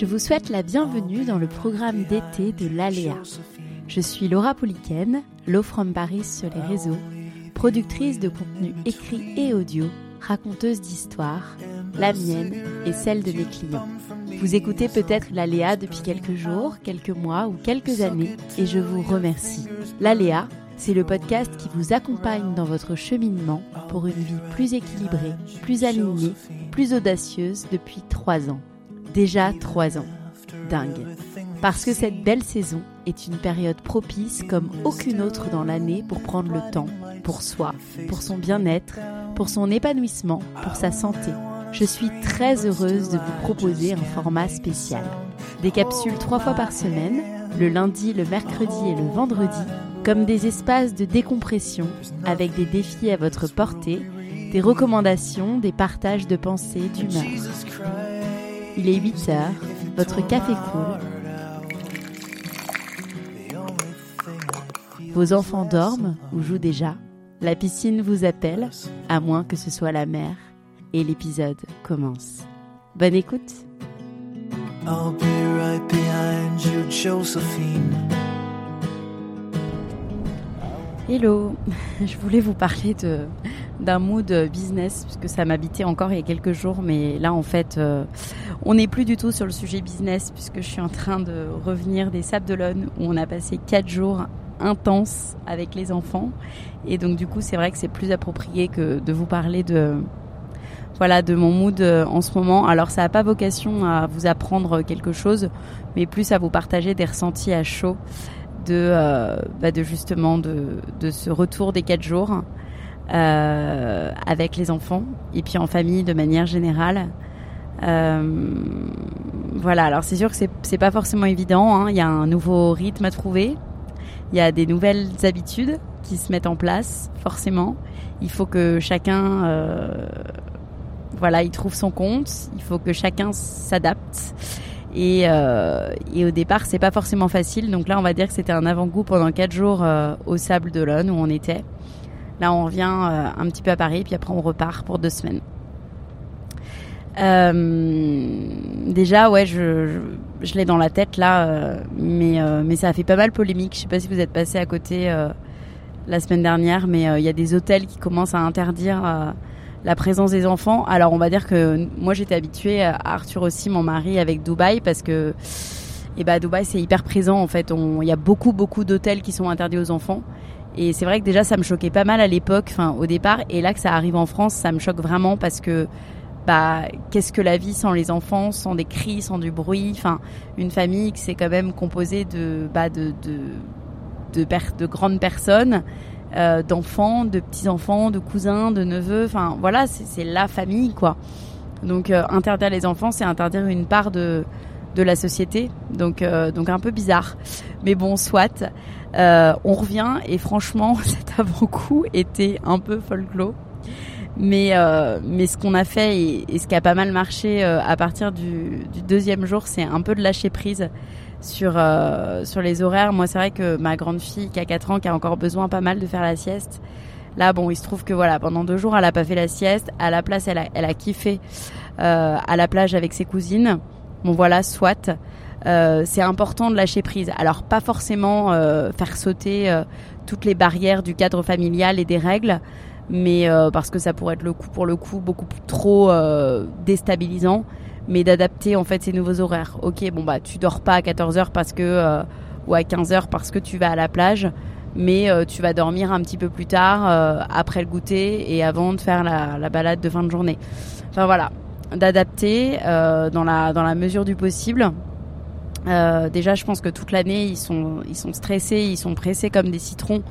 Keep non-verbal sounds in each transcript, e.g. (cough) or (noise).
Je vous souhaite la bienvenue dans le programme d'été de l'Aléa. Je suis Laura Pouliken, Low from Paris sur les réseaux, productrice de contenu écrit et audio, raconteuse d'histoires, la mienne et celle de mes clients. Vous écoutez peut-être l'Aléa depuis quelques jours, quelques mois ou quelques années et je vous remercie. L'Aléa, c'est le podcast qui vous accompagne dans votre cheminement pour une vie plus équilibrée, plus alignée, plus audacieuse depuis trois ans. Déjà trois ans. Dingue. Parce que cette belle saison est une période propice comme aucune autre dans l'année pour prendre le temps, pour soi, pour son bien-être, pour son épanouissement, pour sa santé. Je suis très heureuse de vous proposer un format spécial. Des capsules trois fois par semaine, le lundi, le mercredi et le vendredi, comme des espaces de décompression avec des défis à votre portée, des recommandations, des partages de pensées, d'humeur. Il est 8 heures, votre café coule. Vos enfants dorment ou jouent déjà. La piscine vous appelle, à moins que ce soit la mer. Et l'épisode commence. Bonne écoute I'll be right behind you, Josephine. Hello, (laughs) je voulais vous parler de d'un mood business puisque ça m'habitait encore il y a quelques jours, mais là en fait, euh, on n'est plus du tout sur le sujet business puisque je suis en train de revenir des Sables d'Olonne où on a passé quatre jours intenses avec les enfants et donc du coup c'est vrai que c'est plus approprié que de vous parler de voilà de mon mood euh, en ce moment. Alors ça n'a pas vocation à vous apprendre quelque chose, mais plus à vous partager des ressentis à chaud de, euh, bah de justement de, de, ce retour des quatre jours euh, avec les enfants et puis en famille de manière générale. Euh, voilà, alors c'est sûr que c'est, pas forcément évident. Hein. Il y a un nouveau rythme à trouver. Il y a des nouvelles habitudes qui se mettent en place, forcément. Il faut que chacun, euh, voilà, il trouve son compte. Il faut que chacun s'adapte. Et, au départ, c'est pas forcément facile. Donc là, on va dire que c'était un avant-goût pendant quatre jours au Sable d'Olonne où on était. Là, on revient euh, un petit peu à Paris, puis après on repart pour deux semaines. Euh, déjà, ouais, je, l'ai dans la tête là, euh, mais ça a fait pas mal polémique. Je sais pas si vous êtes passé à côté la semaine dernière, mais il y a des hôtels qui commencent à interdire la présence des enfants. Alors on va dire que moi j'étais habituée à Arthur aussi, mon mari, avec Dubaï parce que et bah Dubaï c'est hyper présent en fait. Il y a beaucoup beaucoup d'hôtels qui sont interdits aux enfants. Et c'est vrai que déjà ça me choquait pas mal à l'époque, enfin au départ, et là que ça arrive en France, ça me choque vraiment parce que bah qu'est-ce que la vie sans les enfants, sans des cris, sans du bruit, enfin une famille qui c'est quand même composée de bah de de de, de grandes personnes euh, d'enfants, de petits-enfants, de cousins, de neveux. Enfin, voilà, c'est la famille, quoi. Donc, euh, interdire les enfants, c'est interdire une part de, de la société. Donc, euh, donc un peu bizarre. Mais bon, soit. Euh, on revient et franchement, (laughs) cet avant-coup était un peu folklore. Mais, euh, mais ce qu'on a fait et, ce qui a pas mal marché à partir du, du deuxième jour, c'est un peu de lâcher prise sur euh, sur les horaires. Moi, c'est vrai que ma grande fille qui a 4 ans, qui a encore besoin pas mal de faire la sieste. Là, bon, il se trouve que voilà, pendant deux jours, elle a pas fait la sieste. À la place, elle a, elle a kiffé euh, à la plage avec ses cousines. Bon, voilà, soit. Euh, c'est important de lâcher prise. Alors, pas forcément euh, faire sauter euh, toutes les barrières du cadre familial et des règles, mais euh, parce que ça pourrait être le coup pour le coup beaucoup trop déstabilisant mais d'adapter en fait ces nouveaux horaires. Ok, bon bah tu dors pas à 14h parce que euh, ou à 15h parce que tu vas à la plage, mais euh, tu vas dormir un petit peu plus tard euh, après le goûter et avant de faire la, la, balade de fin de journée. Enfin voilà, d'adapter dans la dans la mesure du possible. déjà, je pense que toute l'année, ils sont, ils sont stressés, ils sont pressés comme des citrons,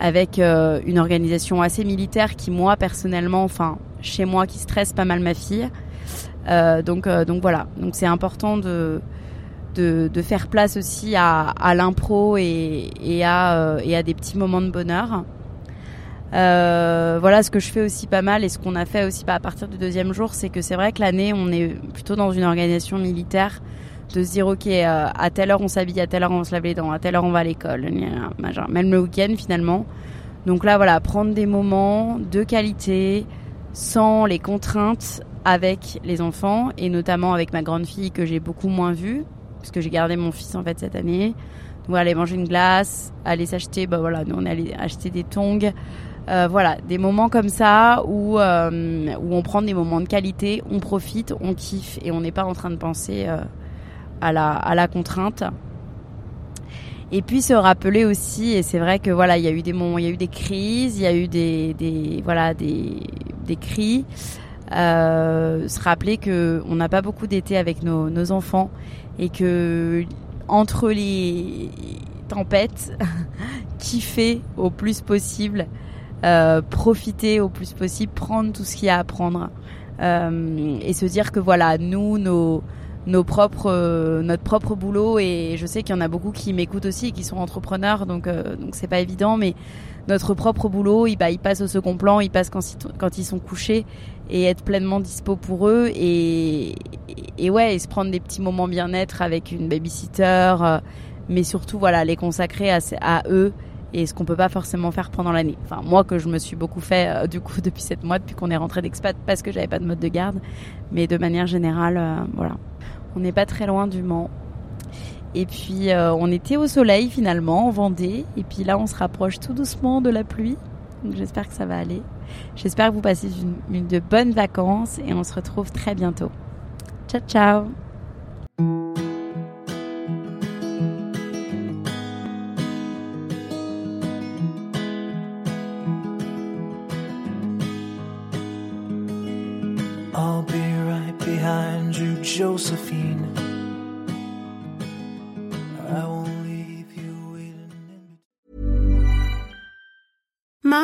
avec une organisation assez militaire qui, moi, personnellement, enfin, chez moi, qui stresse pas mal ma fille. donc, donc voilà. Donc c'est important de de, faire place aussi à, l'impro et, à, et à des petits moments de bonheur. Euh, voilà ce que je fais aussi pas mal et ce qu'on a fait aussi à partir du deuxième jour, c'est que c'est vrai que l'année on est plutôt dans une organisation militaire de se dire ok euh, à telle heure on s'habille, à telle heure on se lave les dents, à telle heure on va à l'école, même le week-end finalement. Donc là voilà prendre des moments de qualité sans les contraintes avec les enfants et notamment avec ma grande fille que j'ai beaucoup moins vue puisque j'ai gardé mon fils en fait cette année. Donc aller manger une glace, aller s'acheter, bah voilà, nous on allé acheter des tongs. Euh, voilà, des moments comme ça où, euh, où on prend des moments de qualité, on profite, on kiffe et on n'est pas en train de penser euh, à, la, à la contrainte. Et puis se rappeler aussi, et c'est vrai que voilà, il y a eu des moments, il y a eu des crises, il y a eu des, des voilà des, des cris. se rappeler que on n'a pas beaucoup d'été avec nos, nos enfants et que entre les tempêtes, (laughs) kiffer au plus possible, euh, profiter au plus possible, prendre tout ce qu'il y a à prendre. Euh, et se dire que voilà, nous, nos nos propres notre propre boulot et je sais qu'il y en a beaucoup qui m'écoutent aussi et qui sont entrepreneurs donc euh, donc c'est pas évident mais notre propre boulot il, bah, il passe au second plan il passe quand, ils sont couchés et être pleinement dispo pour eux et, et, ouais, et se prendre des petits moments bien-être avec une babysitter, euh, mais surtout voilà, les consacrer à eux et ce qu'on peut pas forcément faire pendant l'année. Enfin, moi que je me suis beaucoup fait euh, du coup (laughs) depuis sept mois, depuis qu'on est rentré d'expat parce que j'avais pas de mode de garde, mais de manière générale, euh, voilà, on n'est pas très loin du Mans. Et puis on était au soleil finalement en Vendée, et puis là on se rapproche tout doucement de la pluie. J'espère que ça va aller. J'espère que vous passez une, de bonnes vacances et on se retrouve très bientôt. Ciao ciao behind you, Josephine.